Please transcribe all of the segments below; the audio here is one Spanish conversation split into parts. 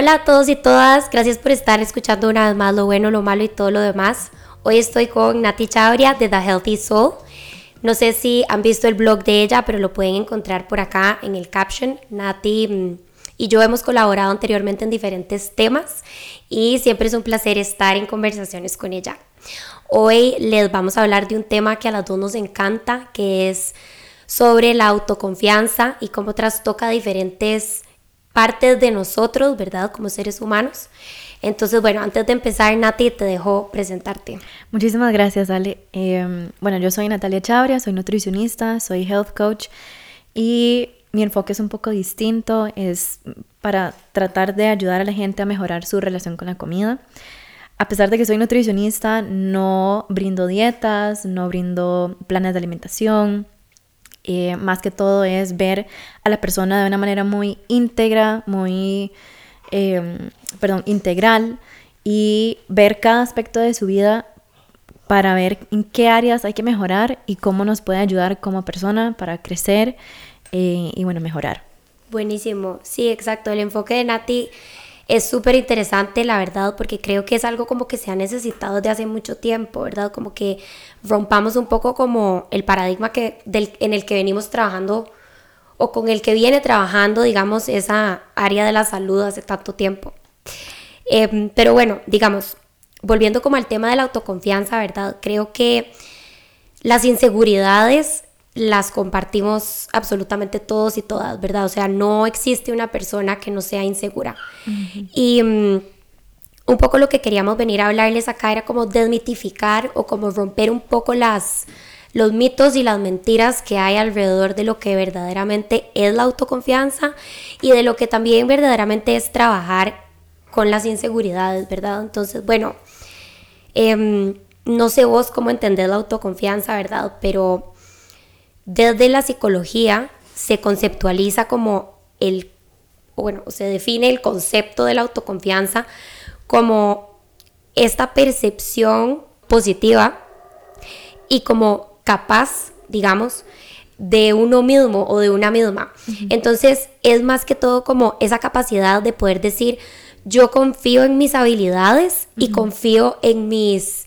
Hola a todos y todas, gracias por estar escuchando una vez más lo bueno, lo malo y todo lo demás. Hoy estoy con Nati Chabria de The Healthy Soul. No sé si han visto el blog de ella, pero lo pueden encontrar por acá en el caption. Nati mm, y yo hemos colaborado anteriormente en diferentes temas y siempre es un placer estar en conversaciones con ella. Hoy les vamos a hablar de un tema que a las dos nos encanta, que es sobre la autoconfianza y cómo trastoca diferentes partes de nosotros, ¿verdad? Como seres humanos. Entonces, bueno, antes de empezar, Nati, te dejo presentarte. Muchísimas gracias, Ale. Em, bueno, yo soy Natalia Chabria, soy nutricionista, soy health coach y mi enfoque es un poco distinto, es para tratar de ayudar a la gente a mejorar su relación con la comida. A pesar de que soy nutricionista, no brindo dietas, no brindo planes de alimentación, eh, más que todo es ver a la persona de una manera muy íntegra, muy, em, perdón, integral y ver cada aspecto de su vida para ver en qué áreas hay que mejorar y cómo nos puede ayudar como persona para crecer eh, y bueno, mejorar. Buenísimo, sí, exacto. El enfoque de Nati es súper interesante, la verdad, porque creo que es algo como que se ha necesitado desde hace mucho tiempo, ¿verdad? Como que rompamos un poco como el paradigma que, en el que venimos trabajando o con el que viene trabajando, digamos, esa área de la salud hace tanto tiempo. Em, pero bueno, digamos, volviendo como al tema de la autoconfianza, ¿verdad? Creo que las inseguridades las compartimos absolutamente todos y todas, ¿verdad? O sea, no existe una persona que no sea insegura. Y mm, un poco lo que queríamos venir a hablarles acá era como desmitificar o como romper un poco las los mitos y las mentiras que hay alrededor de lo que verdaderamente es la autoconfianza y de lo que también verdaderamente es trabajar con las inseguridades, ¿verdad? Entonces, bueno, em, no sé vos cómo entender la autoconfianza, ¿verdad? Pero desde la psicología se conceptualiza como el, bueno, se define el concepto de la autoconfianza como esta percepción positiva y como capaz, digamos, de uno mismo o de una misma. Entonces es más que todo como esa capacidad de poder decir, yo confío en mis habilidades y confío en mis,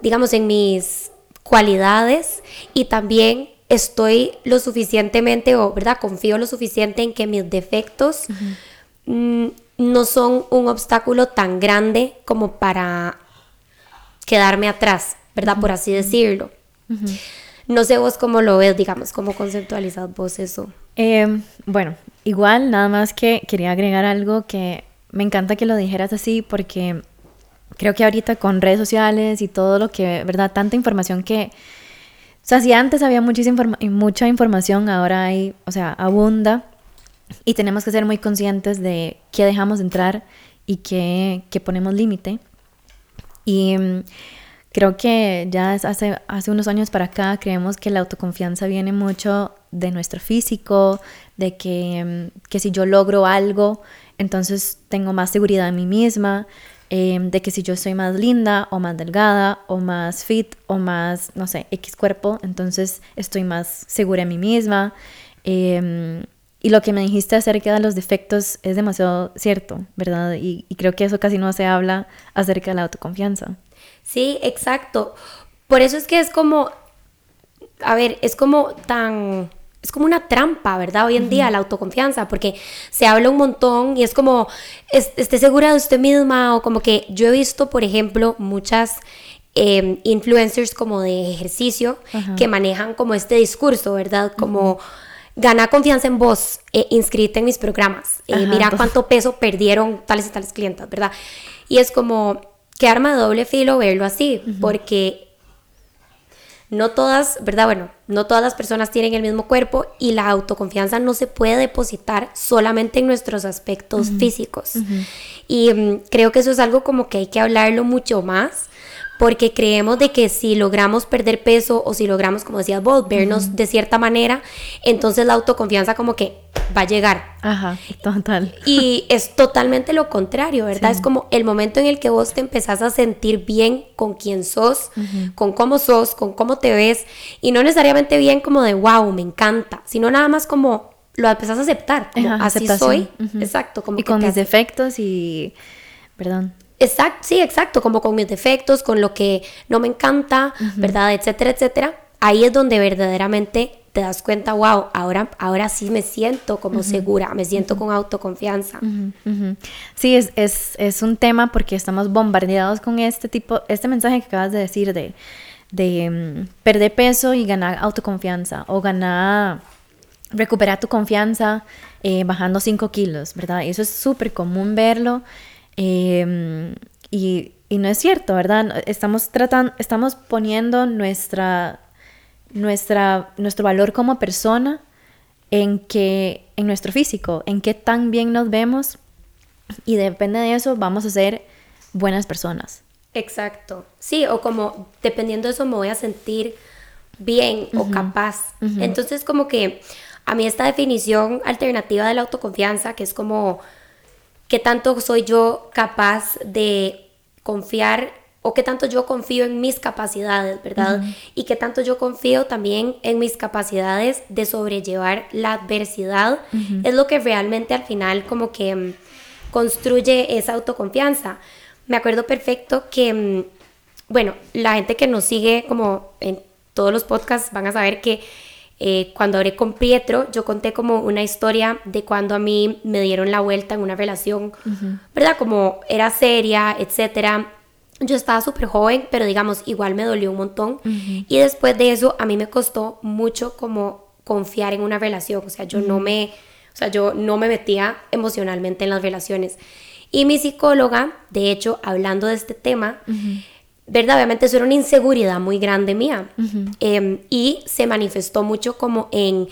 digamos, en mis cualidades y también estoy lo suficientemente, o verdad, confío lo suficiente en que mis defectos mm, no son un obstáculo tan grande como para quedarme atrás, ¿verdad? Por así decirlo. No sé vos cómo lo ves, digamos, cómo conceptualizas vos eso. Em, bueno, igual, nada más que quería agregar algo que me encanta que lo dijeras así porque creo que ahorita con redes sociales y todo lo que, ¿verdad? Tanta información que sea, si antes había muchísima mucha información, ahora hay, o sea, abunda y tenemos que ser muy conscientes de qué dejamos entrar y qué, ponemos límite. Y mm, creo que ya hace, hace unos años para acá creemos que la autoconfianza viene mucho de nuestro físico, de que, mm, que si yo logro algo, entonces tengo más seguridad en mí misma, Em, de que si yo soy más linda o más delgada o más fit o más, no sé, X cuerpo, entonces estoy más segura en mí misma. Em, y lo que me dijiste acerca de los defectos es demasiado cierto, ¿verdad? Y, y, creo que eso casi no se habla acerca de la autoconfianza. Sí, exacto. Por eso es que es como, a ver, es como tan es como una trampa, ¿verdad? Hoy en día la autoconfianza, porque se habla un montón y es como, esté segura de usted misma o como que yo he visto, por ejemplo, muchas em, influencers como de ejercicio que manejan como este discurso, ¿verdad? Como... Gana confianza en vos, eh, inscrita en mis programas, eh, mira cuánto peso perdieron tales y tales clientes, ¿verdad? Y es como que arma de doble filo verlo así, porque no todas, ¿verdad? Bueno, no todas las personas tienen el mismo cuerpo y la autoconfianza no se puede depositar solamente en nuestros aspectos físicos. Y mm, creo que eso es algo como que hay que hablarlo mucho más porque creemos de que si logramos perder peso o si logramos, como decías vos, vernos de cierta manera, entonces la autoconfianza como que va a llegar. Ajá, total. Y es totalmente lo contrario, ¿verdad? Es como el momento en el que vos te empezás a sentir bien con quién sos, con cómo sos, con cómo te ves, y no necesariamente bien como de wow, me encanta, sino nada más como lo empezás a aceptar, como Ajá, así soy, Ujú. exacto, como y que con mis defectos y... Perdón. Exacto, sí, exacto, como con mis defectos, con lo que no me encanta, ¿verdad? Etcétera, etcétera. Ahí es donde verdaderamente te das cuenta, wow, ahora, ahora sí me siento como segura, me siento con autoconfianza. Sí, es, es, es un tema porque estamos bombardeados con este tipo, este mensaje que acabas de decir de, de mm, perder peso y ganar autoconfianza o ganar, recuperar tu confianza eh, bajando 5 kilos, ¿verdad? Eso es súper común verlo eh, y, y no es cierto, ¿verdad? Estamos tratando, estamos poniendo nuestra, nuestra, nuestro valor como persona en que en nuestro físico, en qué tan bien nos vemos y depende de eso vamos a ser buenas personas. Exacto. Sí, o como dependiendo de eso me voy a sentir bien o capaz. Entonces como que a mí esta definición alternativa de la autoconfianza, que es como qué tanto soy yo capaz de confiar o qué tanto yo confío en mis capacidades, ¿verdad? Y qué tanto yo confío también en mis capacidades de sobrellevar la adversidad, es lo que realmente al final como que mm, construye esa autoconfianza. Me acuerdo perfecto que, mm, bueno, la gente que nos sigue como en todos los podcasts van a saber que eh, cuando hablé con Pietro, yo conté como una historia de cuando a mí me dieron la vuelta en una relación, ¿verdad? Como era seria, etcétera. Yo estaba súper joven, pero digamos, igual me dolió un montón. Y después de eso, a mí me costó mucho como confiar en una relación. O sea, yo no me, o sea, yo no me metía emocionalmente en las relaciones. Y mi psicóloga, de hecho, hablando de este tema, ¿verdad? Obviamente eso era una inseguridad muy grande mía. Em, y se manifestó mucho como en,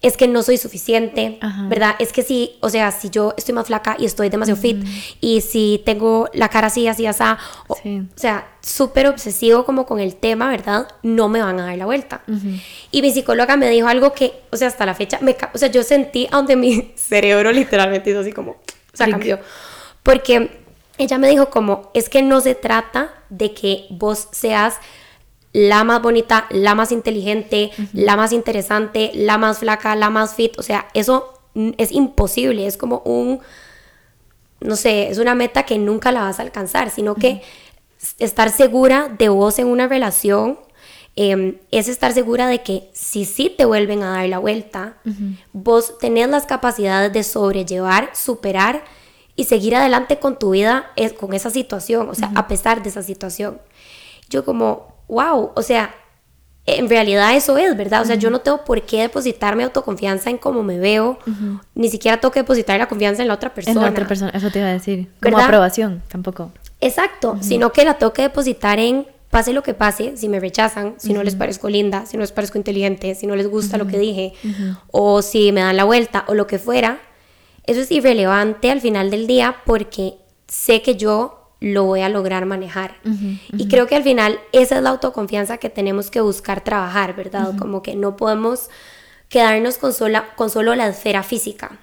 es que no soy suficiente. ¿verdad? Es que sí, o sea, si yo estoy más flaca y estoy demasiado fit, y si tengo la cara así, así, así, o, Sí. o sea, súper obsesivo como con el tema, ¿verdad? No me van a dar la vuelta. Y mi psicóloga me dijo algo que, o sea, hasta la fecha, me, o sea, yo sentí a donde mi cerebro literalmente hizo así como, o sea, cambió. Porque ella me dijo como, es que no se trata de que vos seas la más bonita, la más inteligente, la más interesante, la más flaca, la más fit, o sea, eso es imposible, es como un, no sé, es una meta que nunca la vas a alcanzar, sino que estar segura de vos en una relación eh, es estar segura de que si sí te vuelven a dar la vuelta, vos tenés las capacidades de sobrellevar, superar y seguir adelante con tu vida es, con esa situación, o sea, a pesar de esa situación. Yo como, wow, o sea, en realidad eso es, ¿verdad? O sea, yo no tengo por qué depositar mi autoconfianza en cómo me veo, ni siquiera tengo que depositar la confianza en la otra persona. En la otra persona, eso te iba a decir. Como ¿Verdad? aprobación, tampoco. Exacto, sino que la tengo que depositar en pase lo que pase, si me rechazan, si no les parezco linda, si no les parezco inteligente, si no les gusta lo que dije, o si me dan la vuelta o lo que fuera, eso es irrelevante al final del día porque sé que yo lo voy a lograr manejar. Y creo que al final esa es la autoconfianza que tenemos que buscar trabajar, ¿verdad? Como que no podemos quedarnos con, sola, con solo la esfera física.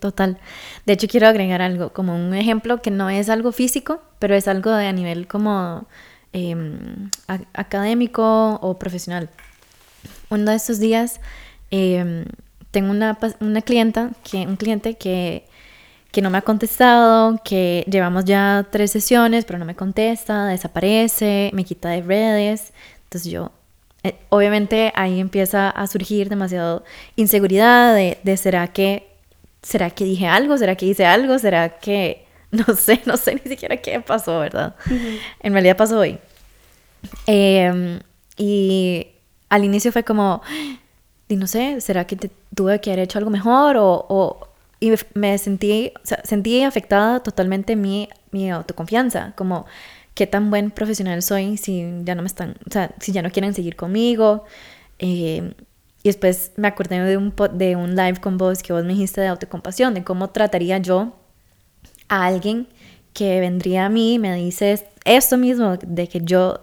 Total. De hecho, quiero agregar algo, como un ejemplo que no es algo físico, pero es algo de a nivel como em, académico o profesional. Uno de estos días em, tengo una, una clienta, que, un cliente que, que no me ha contestado, que llevamos ya tres sesiones, pero no me contesta, desaparece, me quita de redes. Entonces yo, eh, obviamente ahí empieza a surgir demasiado inseguridad de, de será que, será que dije algo, será que hice algo, será que, no sé, no sé ni siquiera qué pasó, ¿verdad? En realidad pasó hoy. Em, y al inicio fue como, y no sé, ¿será que te- tuve que haber hecho algo mejor? O, o- y me- sentí, sentí afectada totalmente mi, mi autoconfianza, como qué tan buen profesional soy si ya no me están, o sea, si ya no quieren seguir conmigo. Eh, y después me acordé de un, de un live con vos que vos me dijiste de autocompasión, de cómo trataría yo a alguien que vendría a mí me dice esto mismo, de que yo,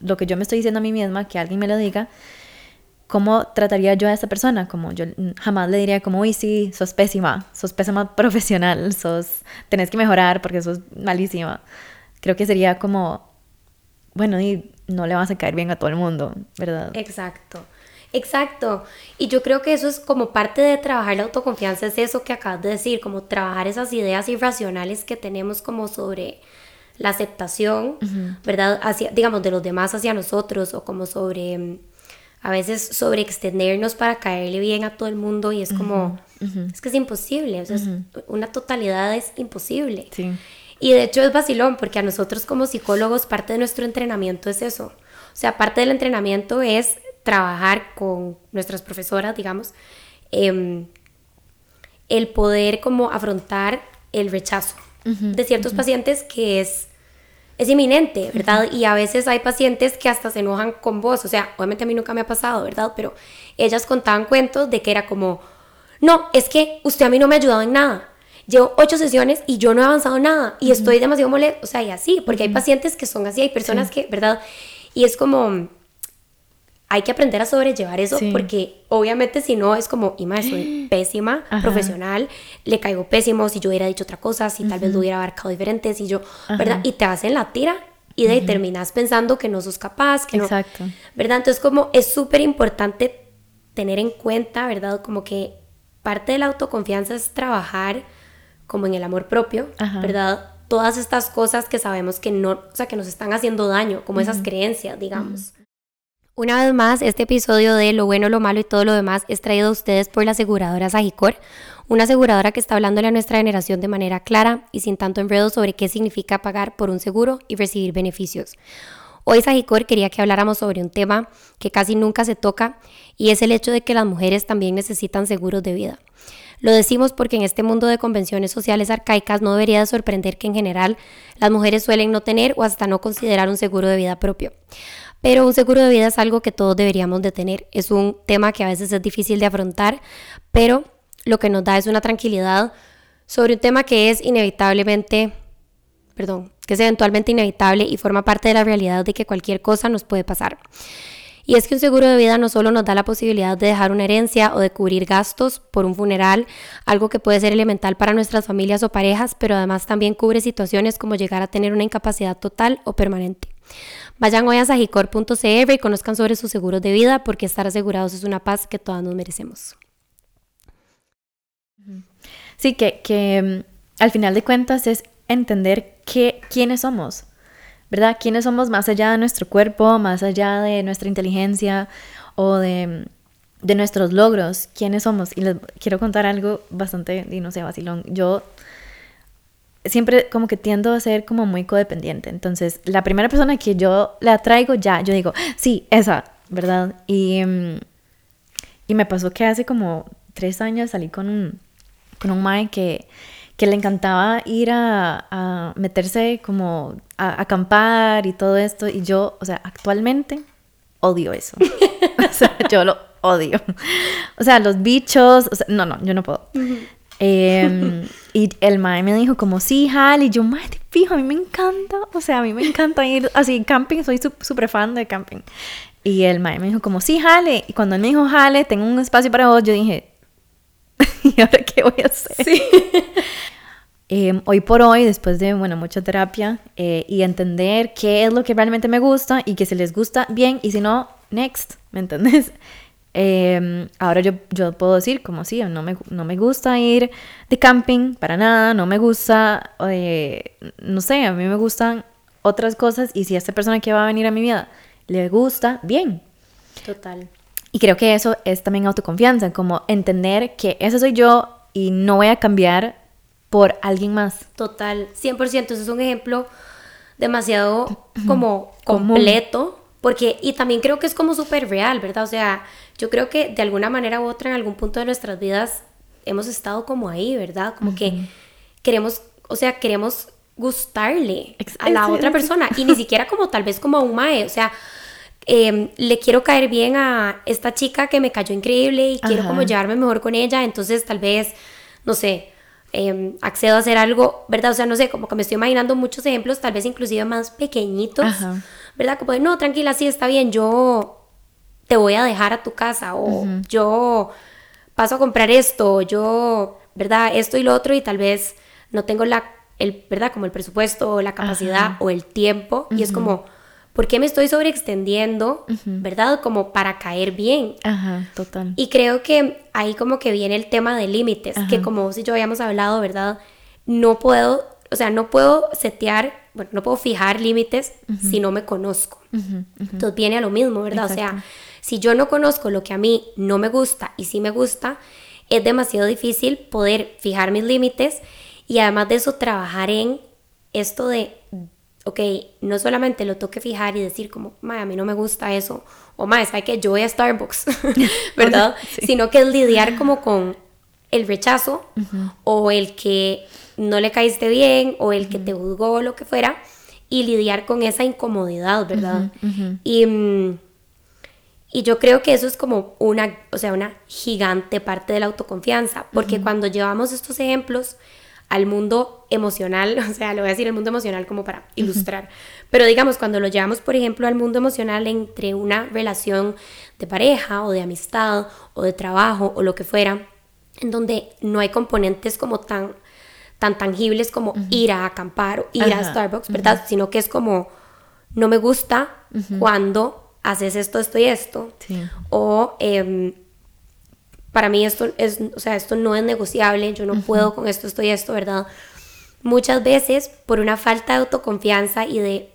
lo que yo me estoy diciendo a mí misma, que alguien me lo diga, ¿cómo trataría yo a esa persona? Como yo jamás le diría como, uy, sí, sos pésima, sos pésima profesional, sos, tenés que mejorar porque sos malísima. Creo que sería como, bueno, y no le vas a caer bien a todo el mundo, ¿verdad? Exacto. Exacto. Y yo creo que eso es como parte de trabajar la autoconfianza, es eso que acabas de decir, como trabajar esas ideas irracionales que tenemos como sobre la aceptación, ¿verdad? Hacia, digamos, de los demás hacia nosotros o como sobre, mm, a veces sobre extendernos para caerle bien a todo el mundo y es como, es que es imposible, o sea, una totalidad es imposible. Sí. Y de hecho es vacilón porque a nosotros como psicólogos parte de nuestro entrenamiento es eso. O sea, parte del entrenamiento es trabajar con nuestras profesoras, digamos, em, el poder como afrontar el rechazo de ciertos pacientes que es, es inminente, ¿verdad? Y a veces hay pacientes que hasta se enojan con vos, o sea, obviamente a mí nunca me ha pasado, ¿verdad? Pero ellas contaban cuentos de que era como, no, es que usted a mí no me ha ayudado en nada. Llevo ocho sesiones y yo no he avanzado nada y estoy demasiado molesto, o sea, y así, porque hay pacientes que son así, hay personas que, ¿verdad? Y es como, hay que aprender a sobrellevar eso porque obviamente si no es como, Ima, soy pésima profesional, le caigo pésimo si yo hubiera dicho otra cosa, si tal vez lo hubiera abarcado diferente, si yo, ¿verdad? Y te hacen la tira y de ahí terminas pensando que no sos capaz, que Exacto. no, ¿verdad? Entonces como es súper importante tener en cuenta, ¿verdad? Como que parte de la autoconfianza es trabajar como en el amor propio, ¿verdad? Todas estas cosas que sabemos que no, o sea, que nos están haciendo daño, como esas creencias, digamos. Una vez más, este episodio de Lo bueno, lo malo y todo lo demás es traído a ustedes por la aseguradora Sagicor, una aseguradora que está hablándole a nuestra generación de manera clara y sin tanto enredo sobre qué significa pagar por un seguro y recibir beneficios. Hoy Sagicor quería que habláramos sobre un tema que casi nunca se toca y es el hecho de que las mujeres también necesitan seguros de vida. Lo decimos porque en este mundo de convenciones sociales arcaicas no debería de sorprender que en general las mujeres suelen no tener o hasta no considerar un seguro de vida propio. Pero un seguro de vida es algo que todos deberíamos de tener. Es un tema que a veces es difícil de afrontar, pero lo que nos da es una tranquilidad sobre un tema que es inevitablemente, perdón, que es eventualmente inevitable y forma parte de la realidad de que cualquier cosa nos puede pasar. Y es que un seguro de vida no solo nos da la posibilidad de dejar una herencia o de cubrir gastos por un funeral, algo que puede ser elemental para nuestras familias o parejas, pero además también cubre situaciones como llegar a tener una incapacidad total o permanente. Vayan hoy a sagicor.cr y conozcan sobre sus seguros de vida porque estar asegurados es una paz que todas nos merecemos. Sí, que, que mm, al final de cuentas es entender que, quiénes somos, ¿verdad? ¿Quiénes somos más allá de nuestro cuerpo, más allá de nuestra inteligencia o de, de nuestros logros? ¿Quiénes somos? Y les quiero contar algo bastante, y no sé, vacilón. Yo siempre como que tiendo a ser como muy codependiente. Entonces, la primera persona que yo le atraigo ya, yo digo, sí, esa, ¿verdad? Y, mm, y me pasó que hace como tres años salí con un, con un mae que, que le encantaba ir a, a meterse como a, acampar y todo esto. Y yo, o sea, actualmente odio eso. o sea, yo lo odio. O sea, los bichos, o sea, no, no, yo no puedo. Em, y el mae me dijo como, sí, jale. Y yo, mae, fijo, a mí me encanta. O sea, a mí me encanta ir así, camping. Soy súper fan de camping. Y el mae me dijo como, sí, jale. Y cuando él me dijo, jale, tengo un espacio para vos, yo dije, ¿y ahora qué voy a hacer? Sí. Em, hoy por hoy, después de, bueno, mucha terapia eh, y entender qué es lo que realmente me gusta y que si les gusta, bien, y si no, next, ¿me entendés? Em, ahora yo, yo puedo decir como sí, no me, no me gusta ir de camping para nada, no me gusta, eh, no sé, a mí me gustan otras cosas y si a esta persona que va a venir a mi vida le gusta, bien. Total. Y creo que eso es también autoconfianza, como entender que ese soy yo y no voy a cambiar por alguien más. Total, 100%, eso es un ejemplo demasiado como completo porque, y también creo que es como súper real, ¿verdad? O sea, yo creo que de alguna manera u otra en algún punto de nuestras vidas hemos estado como ahí, ¿verdad? Como que queremos, o sea, queremos gustarle a la otra persona y ni siquiera como tal vez como a un mae, o sea, em, le quiero caer bien a esta chica que me cayó increíble y quiero como llevarme mejor con ella, entonces tal vez, no sé, em, accedo a hacer algo, ¿verdad? O sea, no sé, como que me estoy imaginando muchos ejemplos, tal vez inclusive más pequeñitos, ¿verdad? Como de, no, tranquila, sí, está bien, yo te voy a dejar a tu casa o yo paso a comprar esto, yo, ¿verdad? Esto y lo otro y tal vez no tengo la, el, ¿verdad? Como el presupuesto o la capacidad o el tiempo y es como, ¿por qué me estoy sobreextendiendo, verdad? Como para caer bien. Ajá, total. Y creo que ahí como que viene el tema de límites, que como si yo habíamos hablado, ¿verdad? No puedo, o sea, no puedo setear, bueno, no puedo fijar límites si no me conozco. Entonces viene a lo mismo, ¿verdad? O sea, si yo no conozco lo que a mí no me gusta y sí me gusta, es demasiado difícil poder fijar mis límites y además de eso trabajar en esto de, ok, no solamente lo toque fijar y decir como, ma, a mí no me gusta eso, o ma, es que yo voy a Starbucks, ¿verdad? Sino que es lidiar como con el rechazo o el que no le caíste bien o el que te juzgó o lo que fuera y lidiar con esa incomodidad, ¿verdad? Y... Mm, y yo creo que eso es como una, o sea, una gigante parte de la autoconfianza, porque cuando llevamos estos ejemplos al mundo emocional, o sea, lo voy a decir el mundo emocional como para ilustrar, pero digamos, cuando lo llevamos, por ejemplo, al mundo emocional entre una relación de pareja o de amistad o de trabajo o lo que fuera, en donde no hay componentes como tan, tan tangibles como ir a acampar o ir a Starbucks, ¿verdad? Sino que es como, no me gusta cuando haces esto, esto y esto. O em, para mí esto es, o sea, esto no es negociable, yo no puedo con esto, esto y esto, ¿verdad? Muchas veces por una falta de autoconfianza y de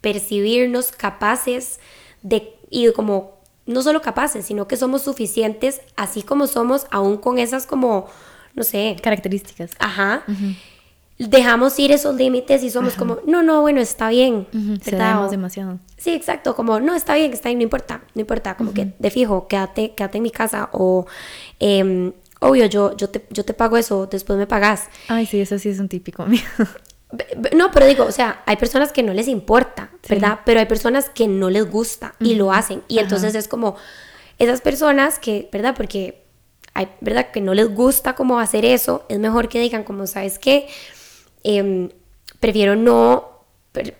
percibirnos capaces de, y como, no solo capaces, sino que somos suficientes así como somos, aún con esas como, no sé. Características. Ajá dejamos ir esos límites y somos como, no, no, bueno, está bien. Uh demasiado. Sí, exacto, como, no, está bien, está bien, no importa, no importa, como que de fijo, quédate, quédate en mi casa o, eh, obvio, yo, yo, te, yo te pago eso, después me pagas. Ay, sí, eso sí es un típico mío. No, pero digo, o sea, hay personas que no les importa, ¿verdad? Pero hay personas que no les gusta y lo hacen. Y entonces es como esas personas que, ¿verdad? Porque hay, ¿verdad? Que no les gusta como hacer eso, es mejor que digan como, ¿sabes qué? Em, prefiero no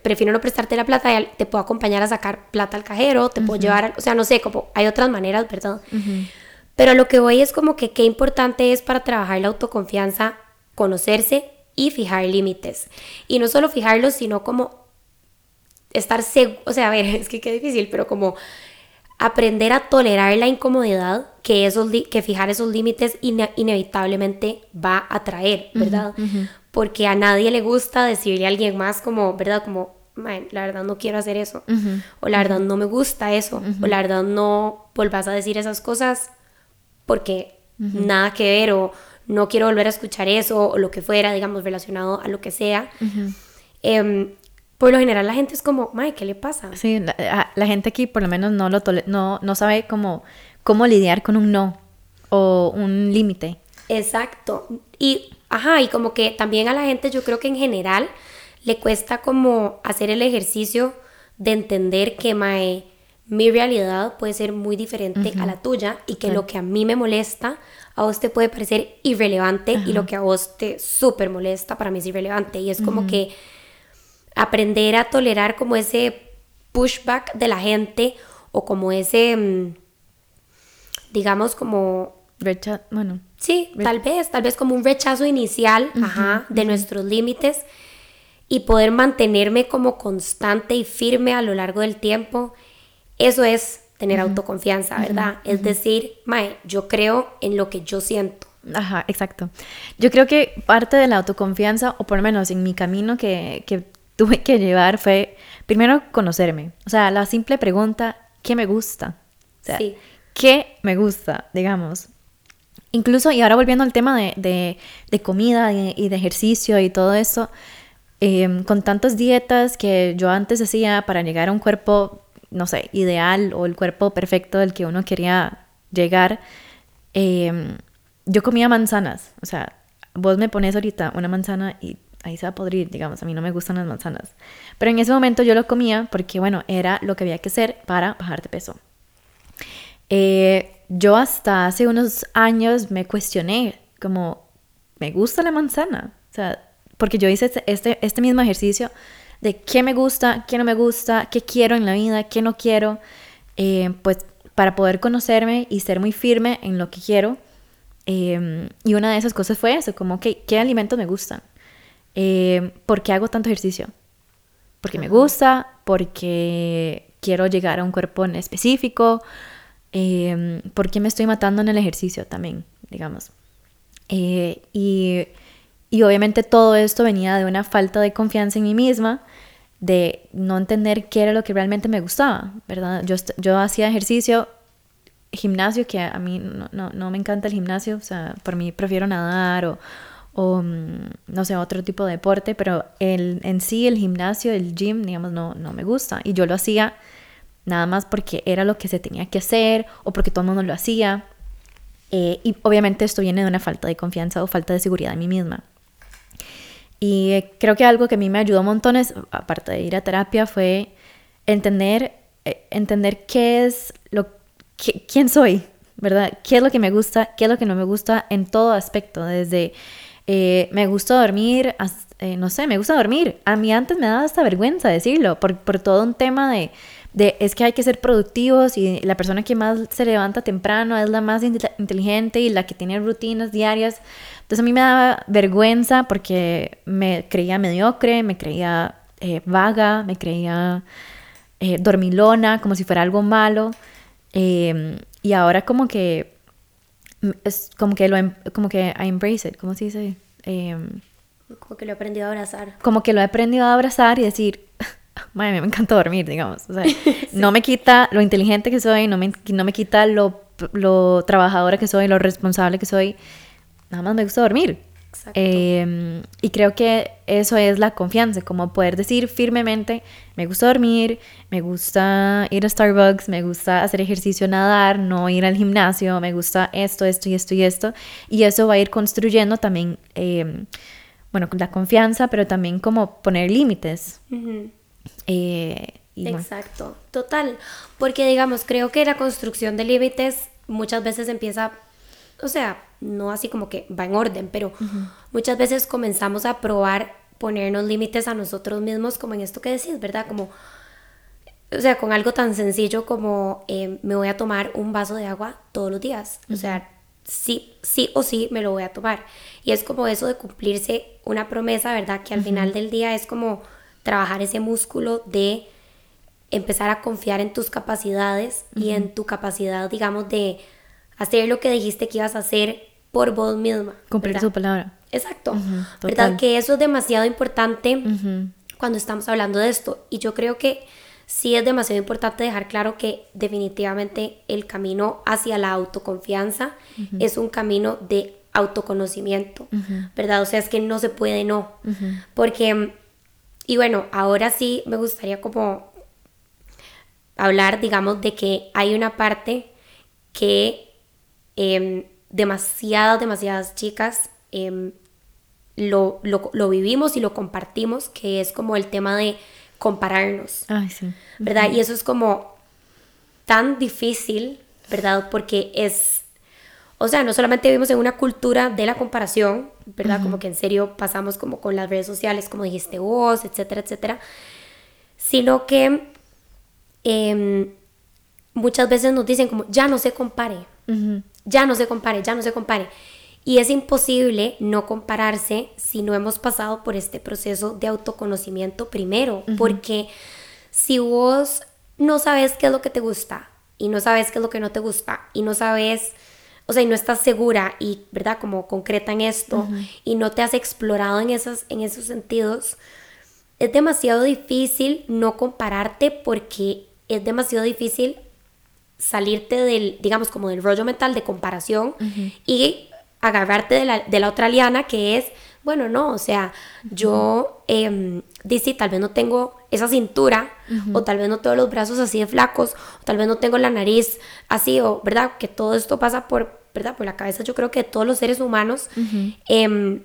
prefiero no prestarte la plata, te puedo acompañar a sacar plata al cajero, te puedo llevar, o sea, no sé, como hay otras maneras, ¿verdad? Pero lo que voy es como que qué importante es para trabajar la autoconfianza, conocerse y fijar límites. Y no solo fijarlos, sino como estar seguro, o sea, a ver, es que qué difícil, pero como aprender a tolerar la incomodidad que, esos que fijar esos límites inevitablemente va a traer, ¿verdad? porque a nadie le gusta decirle a alguien más como, ¿verdad? Como, la verdad no quiero hacer eso, o la verdad no me gusta eso, o la verdad no volvás a decir esas cosas porque nada que ver, o no quiero volver a escuchar eso, o lo que fuera, digamos, relacionado a lo que sea. Em, por lo general la gente es como, Mae, ¿qué le pasa? Sí, la, la, gente aquí por lo menos no, lo no, no sabe cómo, cómo lidiar con un no o un límite. Exacto. Y Ajá, y como que también a la gente yo creo que en general le cuesta como hacer el ejercicio de entender que mae, mi realidad puede ser muy diferente a la tuya y que lo que a mí me molesta a vos te puede parecer irrelevante y lo que a vos te súper molesta para mí es irrelevante y es como que aprender a tolerar como ese pushback de la gente o como ese mm, digamos como Rechazo, bueno. Sí, tal vez, tal vez como un rechazo inicial de nuestros límites y poder mantenerme como constante y firme a lo largo del tiempo. Eso es tener autoconfianza, ¿verdad? Es decir, Mae, yo creo en lo que yo siento. Ajá, exacto. Yo creo que parte de la autoconfianza, o por lo menos en mi camino que, que tuve que llevar, fue primero conocerme. O sea, la simple pregunta, ¿qué me gusta? O sea, sí. ¿qué me gusta? Digamos, Incluso, y ahora volviendo al tema de, comida y, de ejercicio y todo eso, em, con tantas dietas que yo antes hacía para llegar a un cuerpo, no sé, ideal o el cuerpo perfecto del que uno quería llegar, em, yo comía manzanas. O sea, vos me pones ahorita una manzana y ahí se va a podrir, digamos, a mí no me gustan las manzanas. Pero en ese momento yo lo comía porque, bueno, era lo que había que hacer para bajar de peso. Eh, yo hasta hace unos años me cuestioné como, ¿me gusta la manzana? O sea, porque yo hice este, este, este, mismo ejercicio de qué me gusta, qué no me gusta, qué quiero en la vida, qué no quiero, eh, pues para poder conocerme y ser muy firme en lo que quiero. Em, y una de esas cosas fue eso, como ¿qué alimentos me gustan? Eh, ¿Por qué hago tanto ejercicio? porque me gusta, porque quiero llegar a un cuerpo en específico, eh, porque me estoy matando en el ejercicio también, digamos. Eh, y, y obviamente todo esto venía de una falta de confianza en mí misma, de no entender qué era lo que realmente me gustaba, ¿verdad? Yo, yo hacía ejercicio, gimnasio, que a mí no, no, no me encanta el gimnasio, o sea, por mí prefiero nadar o, mm, no sé, otro tipo de deporte, pero el, en sí el gimnasio, el gym, digamos, no, no me gusta. Y yo lo hacía nada más porque era lo que se tenía que hacer o porque todo el mundo lo hacía. Eh, y obviamente esto viene de una falta de confianza o falta de seguridad en mí misma. Y eh, creo que algo que a mí me ayudó montones, aparte de ir a terapia, fue entender, eh, entender qué es lo, quién soy, ¿verdad? ¿Qué es lo que me gusta? ¿Qué es lo que no me gusta en todo aspecto? Desde me gusta dormir, no sé, me gusta dormir. A mí antes me daba hasta vergüenza decirlo, por, por todo un tema de de es que hay que ser productivos y la persona que más se levanta temprano es la más inteligente y la que tiene rutinas diarias. Entonces a mí me daba vergüenza porque me creía mediocre, me creía eh, vaga, me creía eh, dormilona, como si fuera algo malo. Em, y ahora como que es como que lo em, como que I embrace it, ¿cómo se dice? Em, como que lo he aprendido a abrazar. Como que lo he aprendido a abrazar y decir, me encanta dormir, digamos. no me quita lo inteligente que soy, no me, no me quita lo, lo, trabajadora que soy, lo responsable que soy. Nada más me gusta dormir. Em, y creo que eso es la confianza, como poder decir firmemente, me gusta dormir, me gusta ir a Starbucks, me gusta hacer ejercicio, nadar, no ir al gimnasio, me gusta esto, esto y esto y esto. Y eso va a ir construyendo también, eh, bueno, la confianza, pero también como poner límites. Eh, Exacto, total. Porque digamos, creo que la construcción de límites muchas veces empieza, o sea, no así como que va en orden, pero muchas veces comenzamos a probar ponernos límites a nosotros mismos, como en esto que decís, ¿verdad? Como, o sea, con algo tan sencillo como eh, me voy a tomar un vaso de agua todos los días. O sea, sí, sí o sí me lo voy a tomar. Y es como eso de cumplirse una promesa, ¿verdad? Que al final del día es como trabajar ese músculo de empezar a confiar en tus capacidades y en tu capacidad, digamos, de hacer lo que dijiste que ibas a hacer por vos misma. Cumplir su palabra. Exacto. ¿Verdad? Que eso es demasiado importante cuando estamos hablando de esto. Y yo creo que sí es demasiado importante dejar claro que definitivamente el camino hacia la autoconfianza es un camino de autoconocimiento, ¿verdad? O sea, es que no se puede no. Porque y bueno, ahora sí me gustaría como hablar, digamos, de que hay una parte que em, demasiadas, demasiadas chicas em, lo, vivimos y lo compartimos, que es como el tema de compararnos. Ay, sí. ¿Verdad? Y eso es como tan difícil, ¿verdad? Porque es o sea, no solamente vivimos en una cultura de la comparación, ¿verdad? Como que en serio pasamos como con las redes sociales, como dijiste vos, etcétera, etcétera, sino que em, muchas veces nos dicen como, ya no se compare, ya no se compare, ya no se compare. Y es imposible no compararse si no hemos pasado por este proceso de autoconocimiento primero, porque si vos no sabes qué es lo que te gusta y no sabes qué es lo que no te gusta y no sabes o sea, y no estás segura y, ¿verdad? Como concreta en esto y no te has explorado en, esos, en esos sentidos, es demasiado difícil no compararte porque es demasiado difícil salirte del, digamos, como del rollo mental de comparación y agarrarte de la, de la, otra liana que es, bueno, no, o sea, yo, eh, dice, tal vez no tengo esa cintura, o tal vez no tengo los brazos así de flacos, o tal vez no tengo la nariz así, o, ¿verdad? Que todo esto pasa por, ¿verdad? Por la cabeza yo creo que todos los seres humanos. Em,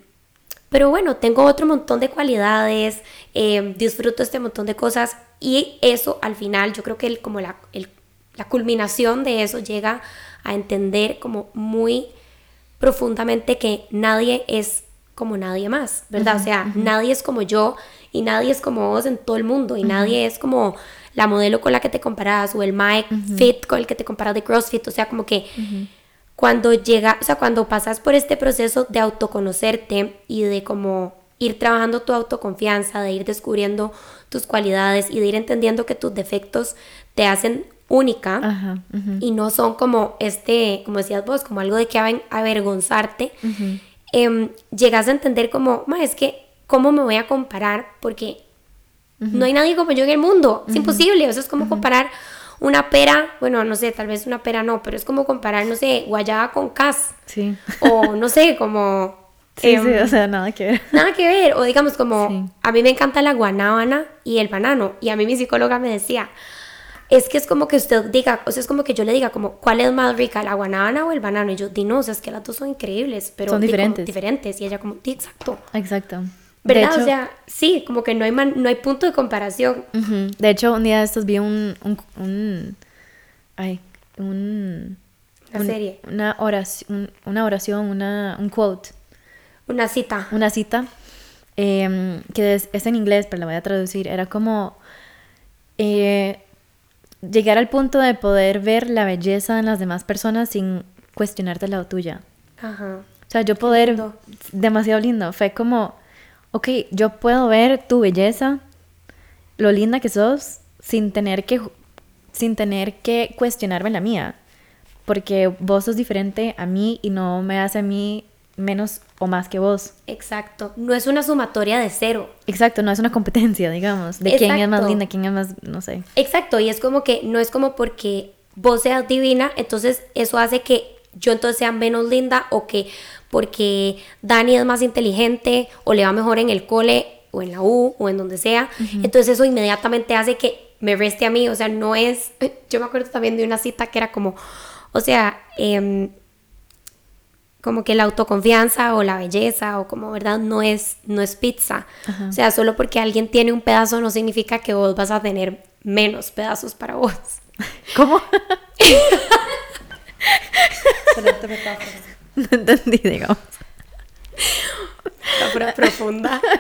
pero bueno, tengo otro montón de cualidades, em, disfruto este montón de cosas y eso al final yo creo que el, como la, la culminación de eso llega a entender como muy profundamente que nadie es como nadie más, ¿verdad? o sea, nadie es como yo y nadie es como vos en todo el mundo y nadie es como la modelo con la que te comparas o el Mike Fit con el que te comparas de CrossFit, o sea, como que cuando llega, o sea, cuando pasas por este proceso de autoconocerte y de como ir trabajando tu autoconfianza, de ir descubriendo tus cualidades y de ir entendiendo que tus defectos te hacen única Ajá, ujú. y no son como este, como decías vos, como algo de que avergonzarte, em, llegas a entender como, ma, es que, ¿cómo me voy a comparar? Porque no hay nadie como yo en el mundo, es imposible, eso es como comparar una pera, bueno, no sé, tal vez una pera no, pero es como comparar, no sé, guayaba con cas, Sí. o no sé, como... Sí, em, sí, o sea, nada que ver. Nada que ver, o digamos como, Sí. a mí me encanta la guanábana y el banano, y a mí mi psicóloga me decía, es que es como que usted diga, o sea, es como que yo le diga como, ¿cuál es más rica, la guanábana o el banano? Y yo, di no, o sea, es que las dos son increíbles, pero Son como diferentes. diferentes, y ella como, di, exacto. Exacto. ¿Verdad? De hecho, o sea, sí, como que no hay, man- no hay punto de comparación. De hecho, un día de estos vi un, un, un- ay, un, La un- serie. una oración, una oración, una, un quote, Una cita. una cita em, que es, es en inglés, pero la voy a traducir. Era como eh, llegar al punto de poder ver la belleza en las demás personas sin cuestionarte la tuya. Ajá. O sea, yo poder, lindo. demasiado lindo, fue como, ok, yo puedo ver tu belleza, lo linda que sos, sin tener que, sin tener que cuestionarme la mía, porque vos sos diferente a mí y no me hace a mí menos o más que vos. Exacto. No es una sumatoria de cero. Exacto, no es una competencia, digamos, de quién es más linda, quién es más, no sé. Exacto, y es como que no es como porque vos seas divina, entonces eso hace que yo entonces sea menos linda o que porque Dani es más inteligente o le va mejor en el cole o en la U o en donde sea, entonces eso inmediatamente hace que me reste a mí, o sea, no es, yo me acuerdo también de una cita que era como, o sea, em, como que la autoconfianza o la belleza o como verdad no es no es pizza. O sea, solo porque alguien tiene un pedazo no significa que vos vas a tener menos pedazos para vos. ¿Cómo? no entendí, digamos. Metáfora profunda.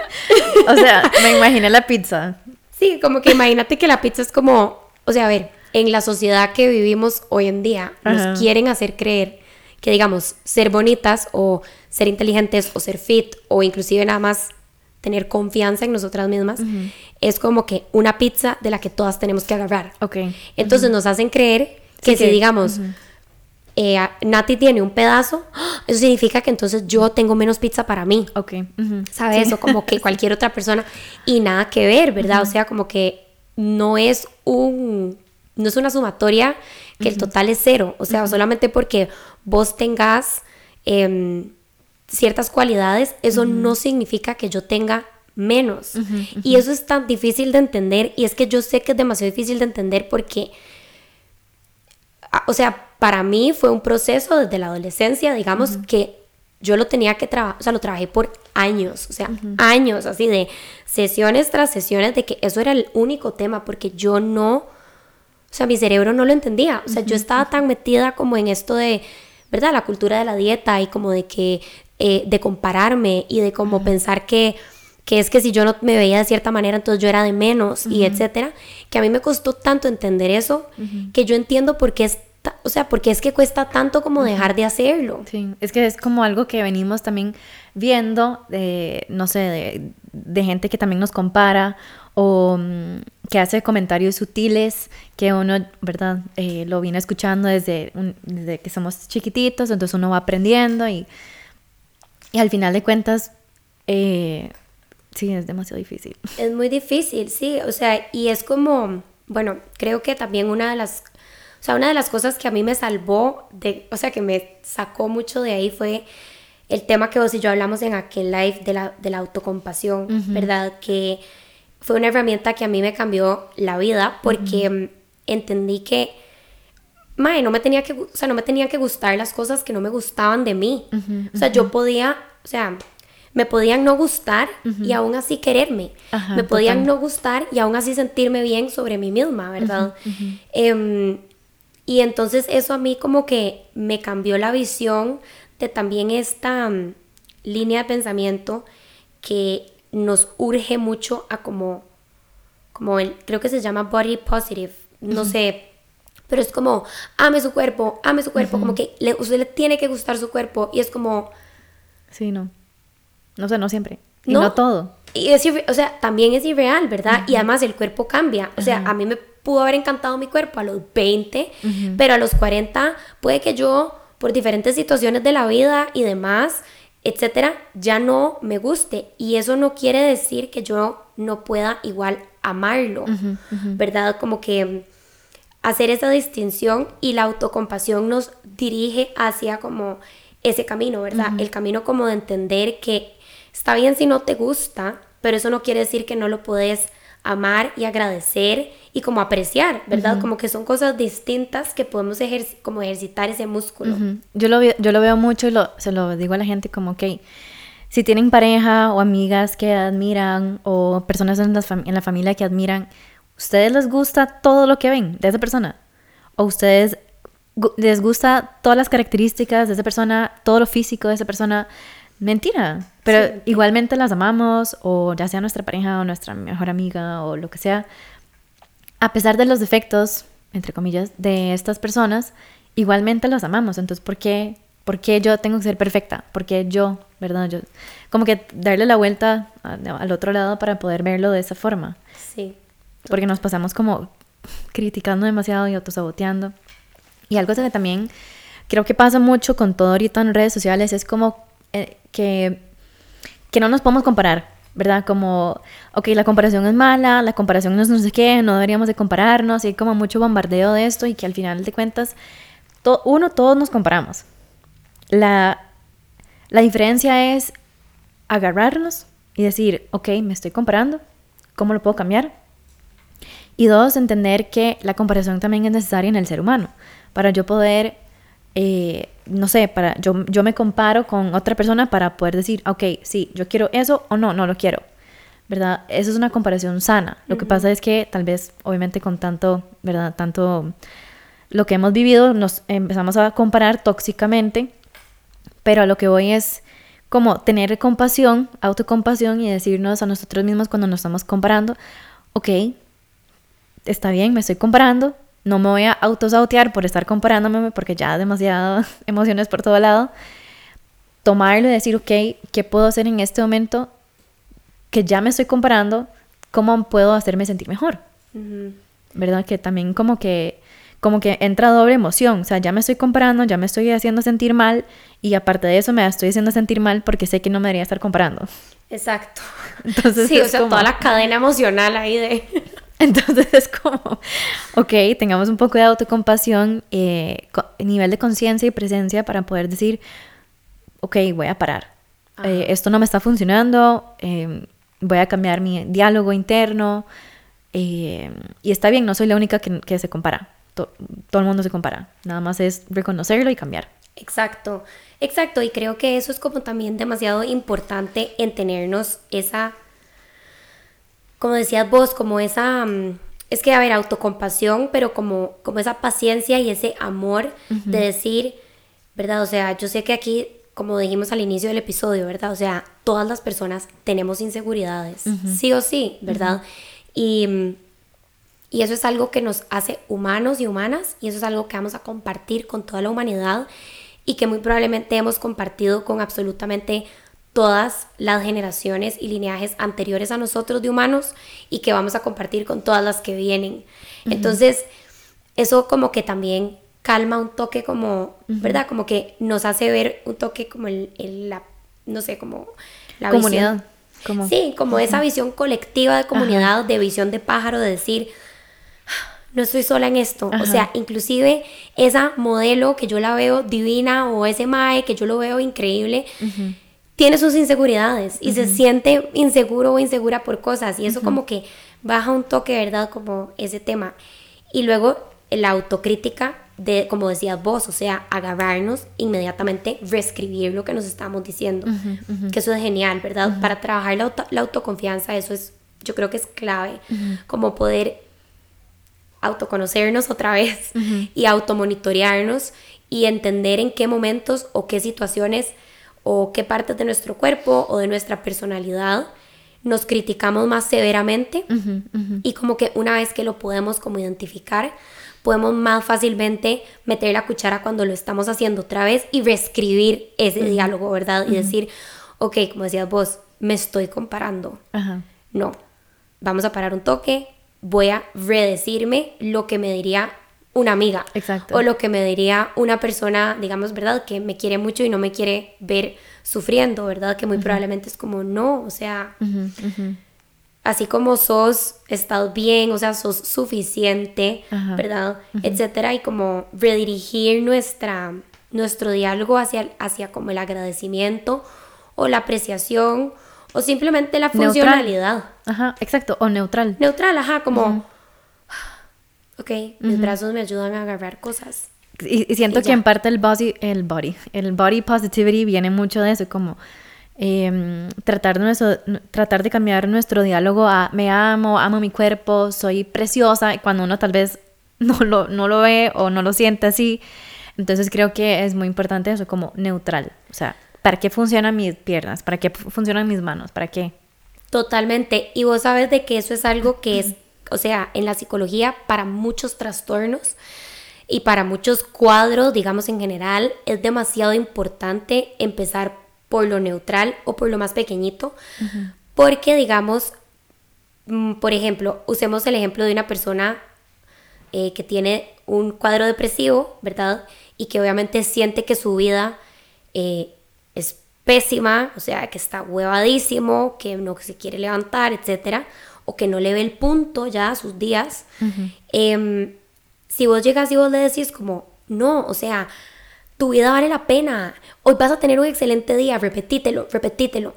O sea, me imaginé la pizza. Sí, como que imagínate que la pizza es como, o sea, a ver, en la sociedad que vivimos hoy en día nos quieren hacer creer que digamos ser bonitas o ser inteligentes o ser fit o inclusive nada más tener confianza en nosotras mismas es como que una pizza de la que todas tenemos que agarrar. Ok. Entonces nos hacen creer que Sí, si que- digamos eh, a- Nati tiene un pedazo, ¡ah! eso significa que entonces yo tengo menos pizza para mí. Ok. ¿Sabes? O como que cualquier otra persona. Y nada que ver, ¿verdad? O sea, como que no es un. No es una sumatoria que el total es cero. O sea, solamente porque vos tengas em, ciertas cualidades, eso no significa que yo tenga menos. Y eso es tan difícil de entender. Y es que yo sé que es demasiado difícil de entender porque a- o sea, para mí fue un proceso desde la adolescencia, digamos, que yo lo tenía que trabajar, o sea, lo trabajé por años, o sea, años, así de sesiones tras sesiones, de que eso era el único tema, porque yo no, o sea, mi cerebro no lo entendía, o sea, yo estaba tan metida como en esto de, ¿verdad? La cultura de la dieta y como de que, eh, de compararme y de como pensar que que es que si yo no me veía de cierta manera, entonces yo era de menos y etcétera, que a mí me costó tanto entender eso, que yo entiendo por qué es, o sea, porque es que cuesta tanto como dejar de hacerlo. Sí, es que es como algo que venimos también viendo, de, no sé, de, de gente que también nos compara o mm, que hace comentarios sutiles que uno, ¿verdad? Eh, lo viene escuchando desde, un- desde que somos chiquititos, entonces uno va aprendiendo y, y al final de cuentas, eh, sí, es demasiado difícil. Es muy difícil, sí, o sea, y es como, bueno, creo que también una de las, o sea, una de las cosas que a mí me salvó, de, o sea, que me sacó mucho de ahí fue el tema que vos y yo hablamos en aquel live de la, de la autocompasión, ¿verdad? Que fue una herramienta que a mí me cambió la vida porque mm, entendí que, mae, no me tenía que, o sea, no me tenían que gustar las cosas que no me gustaban de mí. o sea, yo podía, o sea, me podían no gustar y aún así quererme. Ajá, me podían total. no gustar y aún así sentirme bien sobre mí misma, ¿verdad? Em, y entonces eso a mí como que me cambió la visión de también esta mm, línea de pensamiento que nos urge mucho a como, como el, creo que se llama body positive, no sé, pero es como, ame su cuerpo, ame su cuerpo, como que le, usted le tiene que gustar su cuerpo y es como, Sí, no. No sé, no siempre. y no, todo. Y es, o sea, también es irreal, ¿verdad? Y además el cuerpo cambia. O sea, a mí me pudo haber encantado mi cuerpo a los 20, pero a los 40 puede que yo, por diferentes situaciones de la vida y demás, etcétera, ya no me guste. Y eso no quiere decir que yo no pueda igual amarlo, ¿verdad? Como que hacer esa distinción y la autocompasión nos dirige hacia como ese camino, ¿verdad? El camino como de entender que está bien si no te gusta, pero eso no quiere decir que no lo puedes amar y agradecer y como apreciar, ¿verdad? Como que son cosas distintas que podemos como ejercitar ese músculo. yo, lo yo lo veo mucho y se lo digo a la gente como, ok, si tienen pareja o amigas que admiran o personas en, en la familia que admiran, ¿ustedes les gusta todo lo que ven de esa persona? ¿O ustedes les gusta todas las características de esa persona, todo lo físico de esa persona? Mentira, pero igualmente las amamos, o ya sea nuestra pareja o nuestra mejor amiga o lo que sea. A pesar de los defectos, entre comillas, de estas personas, igualmente las amamos. Entonces, ¿por qué, ¿por qué yo tengo que ser perfecta? ¿Por qué yo, verdad? Yo, como que darle la vuelta al otro lado para poder verlo de esa forma. Sí. Porque nos pasamos como criticando demasiado y autosaboteando. Y algo que también creo que pasa mucho con todo ahorita en redes sociales es como que, que no nos podemos comparar, ¿verdad? Como, ok, la comparación es mala, la comparación no es no sé qué, no deberíamos de compararnos, y hay como mucho bombardeo de esto y que al final de cuentas, uno, todos nos comparamos. La, la diferencia es agarrarnos y decir, ok, me estoy comparando, ¿cómo lo puedo cambiar? Y dos, entender que la comparación también es necesaria en el ser humano, para yo poder eh, no sé, para, yo, yo me comparo con otra persona para poder decir, ok, sí, yo quiero eso o no, no lo quiero. ¿Verdad? Eso es una comparación sana. Lo que pasa es que tal vez, obviamente, con tanto, ¿verdad? Tanto lo que hemos vivido, nos empezamos a comparar tóxicamente, pero a lo que voy es como tener compasión, autocompasión y decirnos a nosotros mismos cuando nos estamos comparando, ok, está bien, me estoy comparando, no me voy a autosautear por estar comparándome porque ya demasiadas emociones por todo lado. Tomarlo y decir, ok, ¿qué puedo hacer en este momento que ya me estoy comparando? ¿Cómo puedo hacerme sentir mejor? ¿Verdad? Que también como que como que entra doble emoción, o sea, ya me estoy comparando, ya me estoy haciendo sentir mal y aparte de eso me estoy haciendo sentir mal porque sé que no me debería estar comparando. Exacto. Entonces sí, o sea, toda la cadena emocional ahí de Entonces es como, ok, tengamos un poco de autocompasión, eh, nivel de conciencia y presencia para poder decir, ok, voy a parar. Eh, esto no me está funcionando, em, voy a cambiar mi diálogo interno. Em, y está bien, no soy la única que, se compara. todo el mundo se compara. Nada más es reconocerlo y cambiar. Exacto, exacto. Y creo que eso es como también demasiado importante en tenernos esa como decías vos, como esa, mm, es que, a ver, autocompasión, pero como, como esa paciencia y ese amor de decir, ¿verdad? O sea, yo sé que aquí, como dijimos al inicio del episodio, ¿verdad? O sea, todas las personas tenemos inseguridades, sí o sí, ¿verdad? Y, y eso es algo que nos hace humanos y humanas, y eso es algo que vamos a compartir con toda la humanidad y que muy probablemente hemos compartido con absolutamente todas las generaciones y lineajes anteriores a nosotros de humanos y que vamos a compartir con todas las que vienen. Entonces, eso como que también calma un toque como, ¿verdad? Como que nos hace ver un toque como el, la, no sé, como la comunidad. Como... Sí, como esa visión colectiva de comunidad, de visión de pájaro, de decir, no estoy sola en esto. O sea, inclusive esa modelo que yo la veo divina o ese mae que yo lo veo increíble, tiene sus inseguridades y se siente inseguro o insegura por cosas y eso como que baja un toque, ¿verdad? Como ese tema. Y luego la autocrítica de, como decías vos, o sea, agarrarnos inmediatamente, reescribir lo que nos estamos diciendo, que eso es genial, ¿verdad? Para trabajar la, la, autoconfianza, eso es, yo creo que es clave, como poder autoconocernos otra vez y automonitorearnos y entender en qué momentos o qué situaciones o qué partes de nuestro cuerpo o de nuestra personalidad nos criticamos más severamente y como que una vez que lo podemos como identificar, podemos más fácilmente meter la cuchara cuando lo estamos haciendo otra vez y reescribir ese diálogo, ¿verdad? Y decir, ok, como decías vos, me estoy comparando. No, vamos a parar un toque, voy a redecirme lo que me diría una amiga. Exacto. O lo que me diría una persona, digamos, ¿verdad? Que me quiere mucho y no me quiere ver sufriendo, ¿verdad? Que muy probablemente es como, no, o sea, así como sos, estás bien, o sea, sos suficiente, ¿verdad? Etcétera, y como redirigir nuestra, nuestro diálogo hacia, hacia como el agradecimiento o la apreciación o simplemente la funcionalidad. Ajá, exacto, o neutral. Neutral, ajá, como, ok, mis brazos me ayudan a agarrar cosas. Y, siento que en parte el body, el body, el body positivity viene mucho de eso, como Em, tratar, de nuestro, tratar de cambiar nuestro diálogo a me amo, amo mi cuerpo, soy preciosa, cuando uno tal vez no lo, no lo ve o no lo siente así. Entonces creo que es muy importante eso, como neutral. O sea, ¿para qué funcionan mis piernas? ¿Para qué funcionan mis manos? ¿Para qué? Totalmente. Y vos sabes de que eso es algo que es, o sea, en la psicología para muchos trastornos y para muchos cuadros, digamos en general, es demasiado importante empezar por lo neutral o por lo más pequeñito, porque digamos, mm, por ejemplo, usemos el ejemplo de una persona eh, que tiene un cuadro depresivo, ¿verdad? Y que obviamente siente que su vida eh, es pésima, o sea, que está huevadísimo, que no se quiere levantar, etcétera, o que no le ve el punto ya a sus días. Em, si vos llegas y vos le decís como, no, o sea, tu vida vale la pena. Hoy vas a tener un excelente día. Repetítelo, repetítelo.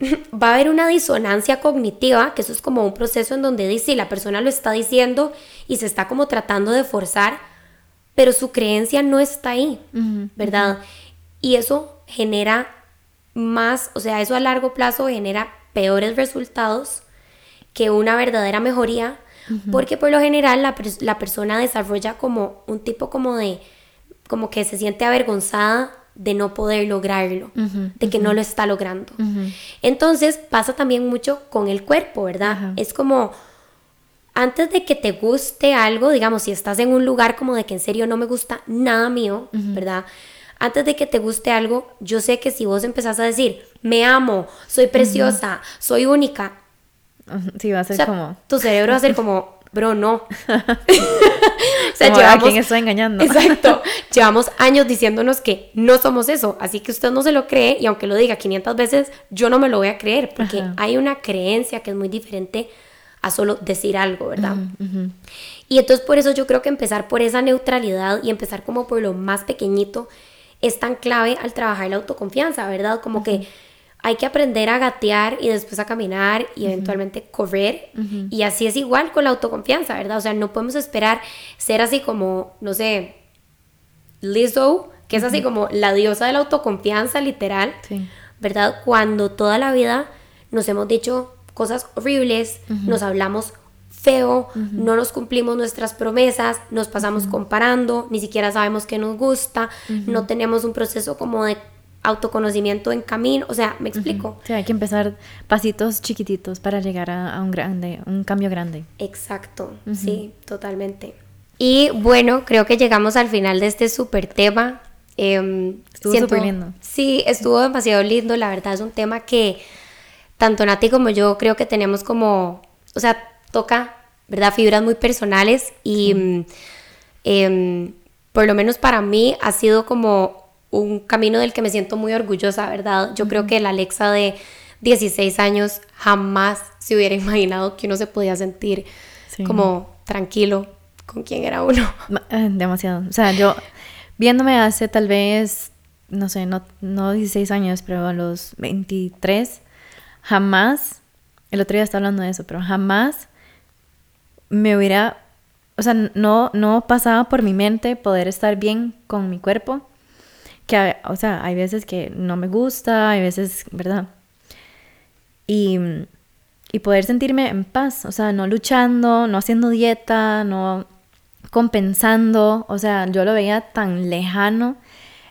Va a haber una disonancia cognitiva, que eso es como un proceso en donde dice, la persona lo está diciendo y se está como tratando de forzar, pero su creencia no está ahí, ¿verdad? Y eso genera más, o sea, eso a largo plazo genera peores resultados que una verdadera mejoría, porque por lo general la, la persona desarrolla como un tipo como de como que se siente avergonzada de no poder lograrlo, de que no lo está logrando. Entonces pasa también mucho con el cuerpo, ¿verdad? Es como, antes de que te guste algo, digamos, si estás en un lugar como de que en serio no me gusta nada mío, ¿verdad? Antes de que te guste algo, yo sé que si vos empezás a decir, me amo, soy preciosa, soy única, sí, va a ser como... Tu cerebro va a ser como, bro, no. o sea, llevamos, ¿A quién estoy engañando? exacto. Llevamos años diciéndonos que no somos eso. Así que usted no se lo cree y aunque lo diga 500 veces, yo no me lo voy a creer porque hay una creencia que es muy diferente a solo decir algo, ¿verdad? Y entonces por eso yo creo que empezar por esa neutralidad y empezar como por lo más pequeñito es tan clave al trabajar la autoconfianza, ¿verdad? Como que hay que aprender a gatear y después a caminar y eventualmente correr. Y así es igual con la autoconfianza, ¿verdad? O sea, no podemos esperar ser así como, no sé, Lizzo, que es así como la diosa de la autoconfianza, literal, ¿verdad? Cuando toda la vida nos hemos dicho cosas horribles, nos hablamos feo, no nos cumplimos nuestras promesas, nos pasamos comparando, ni siquiera sabemos qué nos gusta, no tenemos un proceso como de autoconocimiento en camino, o sea, me explico. Sí, hay que empezar pasitos chiquititos para llegar a, un grande, un cambio grande. Exacto, sí, totalmente. Y bueno, creo que llegamos al final de este súper tema. Eh, estuvo súper lindo. Sí, estuvo demasiado lindo, la verdad es un tema que tanto Nati como yo creo que tenemos como, o sea, toca, ¿verdad? Fibras muy personales y mm, em, por lo menos para mí ha sido como un camino del que me siento muy orgullosa, ¿verdad? Yo creo que la Alexa de 16 años jamás se hubiera imaginado que uno se podía sentir como tranquilo con quien era uno. Eh, demasiado. O sea, yo viéndome hace tal vez, no sé, no, no 16 años, pero a los 23, jamás, el otro día estaba hablando de eso, pero jamás me hubiera, o sea, no, no pasaba por mi mente poder estar bien con mi cuerpo que, o sea, hay veces que no me gusta, hay veces, ¿verdad? Y, y poder sentirme en paz, o sea, no luchando, no haciendo dieta, no compensando, o sea, yo lo veía tan lejano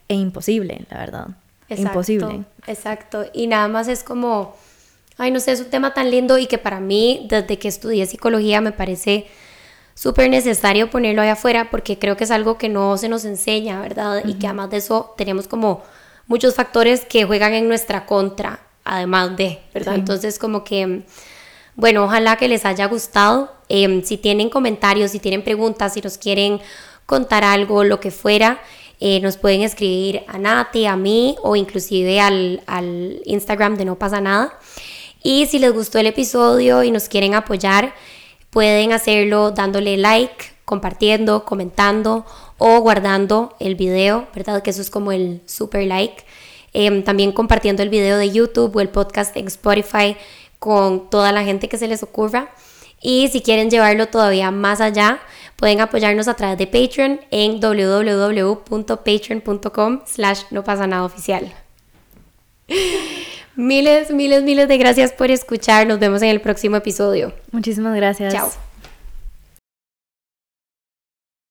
e imposible, la verdad. imposible. Exacto, y nada más es como, ay, no sé, es un tema tan lindo y que para mí, desde que estudié psicología, me parece súper necesario ponerlo ahí afuera porque creo que es algo que no se nos enseña, ¿verdad? Y que además de eso tenemos como muchos factores que juegan en nuestra contra además de, ¿verdad? Entonces como que, bueno, ojalá que les haya gustado. Em, si tienen comentarios, si tienen preguntas, si nos quieren contar algo, lo que fuera, eh, nos pueden escribir a Nati, a mí o inclusive al, al Instagram de No pasa nada. Y si les gustó el episodio y nos quieren apoyar, pueden hacerlo dándole like, compartiendo, comentando o guardando el video, ¿verdad? Que eso es como el super like. Em, también compartiendo el video de YouTube o el podcast en Spotify con toda la gente que se les ocurra. Y si quieren llevarlo todavía más allá, pueden apoyarnos a través de Patreon en www.patreon.com slash no pasa nada oficial. Miles, miles, miles de gracias por escuchar. Nos vemos en el próximo episodio. Muchísimas gracias. Chao.